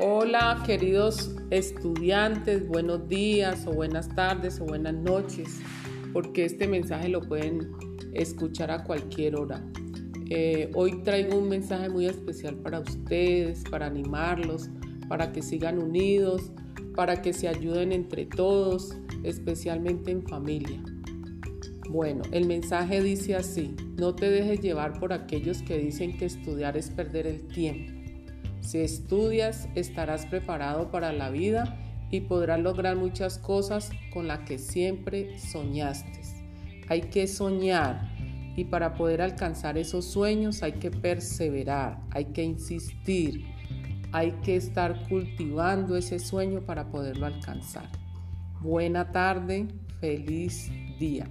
Hola queridos estudiantes, buenos días o buenas tardes o buenas noches, porque este mensaje lo pueden escuchar a cualquier hora. Eh, hoy traigo un mensaje muy especial para ustedes, para animarlos, para que sigan unidos, para que se ayuden entre todos, especialmente en familia. Bueno, el mensaje dice así, no te dejes llevar por aquellos que dicen que estudiar es perder el tiempo. Si estudias, estarás preparado para la vida y podrás lograr muchas cosas con las que siempre soñaste. Hay que soñar y para poder alcanzar esos sueños hay que perseverar, hay que insistir, hay que estar cultivando ese sueño para poderlo alcanzar. Buena tarde, feliz día.